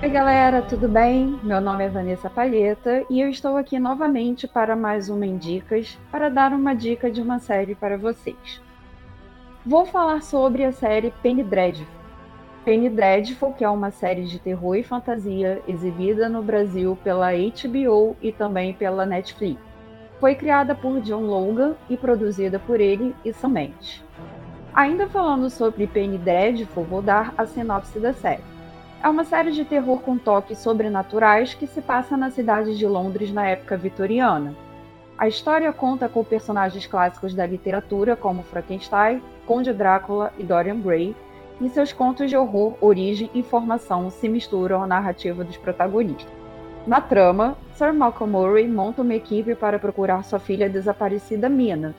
Oi, galera, tudo bem? Meu nome é Vanessa Palheta e eu estou aqui novamente para mais uma Indicas para dar uma dica de uma série para vocês. Vou falar sobre a série Penny Dreadful. Penny Dreadful, que é uma série de terror e fantasia exibida no Brasil pela HBO e também pela Netflix. Foi criada por John Logan e produzida por ele e Sam Mendes. Ainda falando sobre Penny Dreadful, vou dar a sinopse da série. É uma série de terror com toques sobrenaturais que se passa na cidade de Londres na época vitoriana. A história conta com personagens clássicos da literatura como Frankenstein, Conde Drácula e Dorian Gray, e seus contos de horror, origem e formação se misturam à narrativa dos protagonistas. Na trama, Sir Malcolm Murray monta uma equipe para procurar sua filha desaparecida Mina.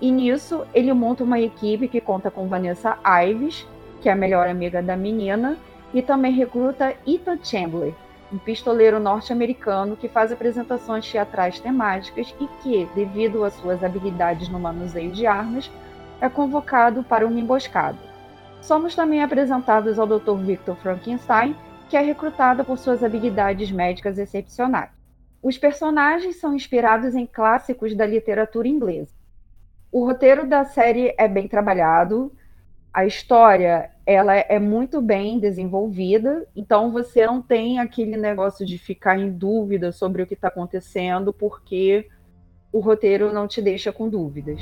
E nisso, ele monta uma equipe que conta com Vanessa Ives, que é a melhor amiga da menina, e também recruta Ethan Chandler, um pistoleiro norte-americano que faz apresentações teatrais temáticas e que, devido às suas habilidades no manuseio de armas, é convocado para uma emboscada. Somos também apresentados ao Dr. Victor Frankenstein, que é recrutado por suas habilidades médicas excepcionais. Os personagens são inspirados em clássicos da literatura inglesa. O roteiro da série é bem trabalhado, a história ela é muito bem desenvolvida, então você não tem aquele negócio de ficar em dúvida sobre o que está acontecendo, porque o roteiro não te deixa com dúvidas.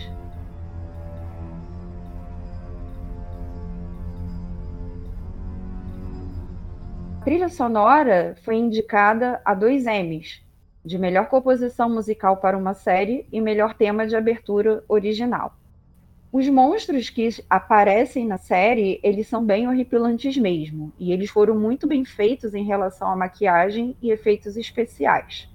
A trilha sonora foi indicada a dois Emmys, de melhor composição musical para uma série e melhor tema de abertura original. Os monstros que aparecem na série, eles são bem horripilantes mesmo, e eles foram muito bem feitos em relação à maquiagem e efeitos especiais.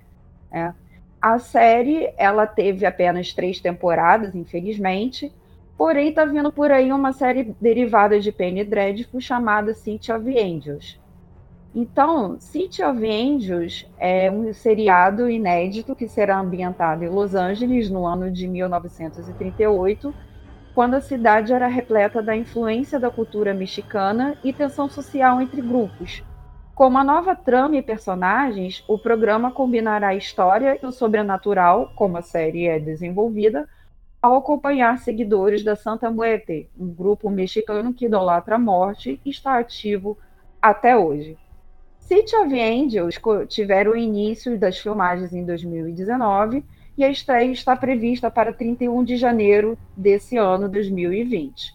É. A série, ela teve apenas três temporadas, infelizmente, porém está vindo por aí uma série derivada de Penny Dreadful chamada City of Angels. Então, City of Angels é um seriado inédito que será ambientado em Los Angeles no ano de 1938, quando a cidade era repleta da influência da cultura mexicana e tensão social entre grupos. Com uma nova trama e personagens, o programa combinará a história e o sobrenatural, como a série é desenvolvida, ao acompanhar seguidores da Santa Muerte, um grupo mexicano que idolatra a morte e está ativo até hoje. City of Angels tiveram o início das filmagens em 2019 e a estreia está prevista para 31 de janeiro desse ano 2020.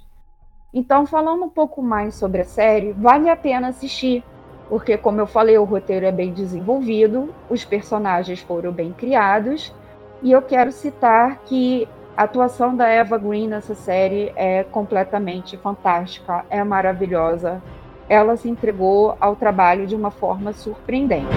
Então, falando um pouco mais sobre a série, vale a pena assistir, porque, como eu falei, o roteiro é bem desenvolvido, os personagens foram bem criados, e eu quero citar que a atuação da Eva Green nessa série é completamente fantástica, é maravilhosa. Ela se entregou ao trabalho de uma forma surpreendente.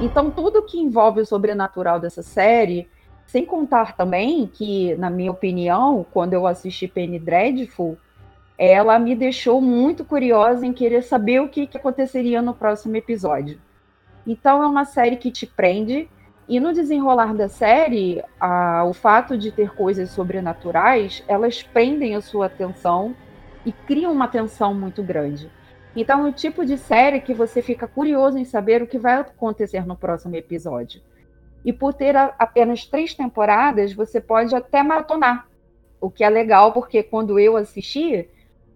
Então, tudo que envolve o sobrenatural dessa série, sem contar também que, na minha opinião, quando eu assisti Penny Dreadful, ela me deixou muito curiosa em querer saber o que, que aconteceria no próximo episódio. Então, é uma série que te prende, e no desenrolar da série, a, o fato de ter coisas sobrenaturais, elas prendem a sua atenção e criam uma tensão muito grande. Então, é o tipo de série que você fica curioso em saber o que vai acontecer no próximo episódio. E por ter a, apenas três temporadas, você pode até maratonar. O que é legal, porque quando eu assisti,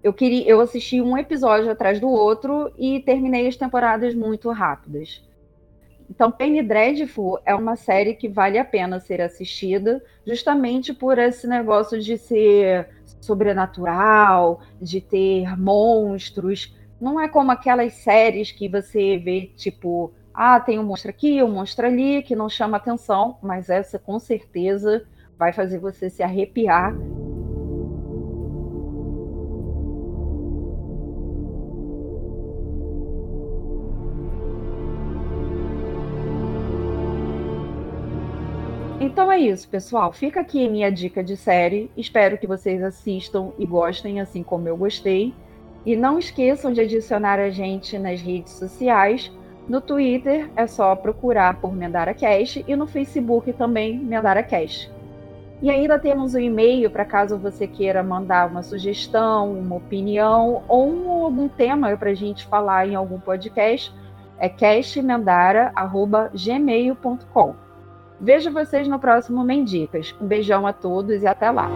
eu queria, eu assisti um episódio atrás do outro e terminei as temporadas muito rápidas. Então, Penny Dreadful é uma série que vale a pena ser assistida, justamente por esse negócio de ser sobrenatural, de ter monstros, não é como aquelas séries que você vê, tipo, ah, tem um monstro aqui, um monstro ali, que não chama atenção, mas essa com certeza vai fazer você se arrepiar. Então é isso, pessoal. Fica aqui minha dica de série. Espero que vocês assistam e gostem, assim como eu gostei. E não esqueçam de adicionar a gente nas redes sociais. No Twitter é só procurar por Mendara Cash e no Facebook também Mendara Cash. E ainda temos um e-mail para caso você queira mandar uma sugestão, uma opinião ou algum tema para a gente falar em algum podcast. É cashmendara.gmail.com. Vejo vocês no próximo Mendicas. Um beijão a todos e até lá.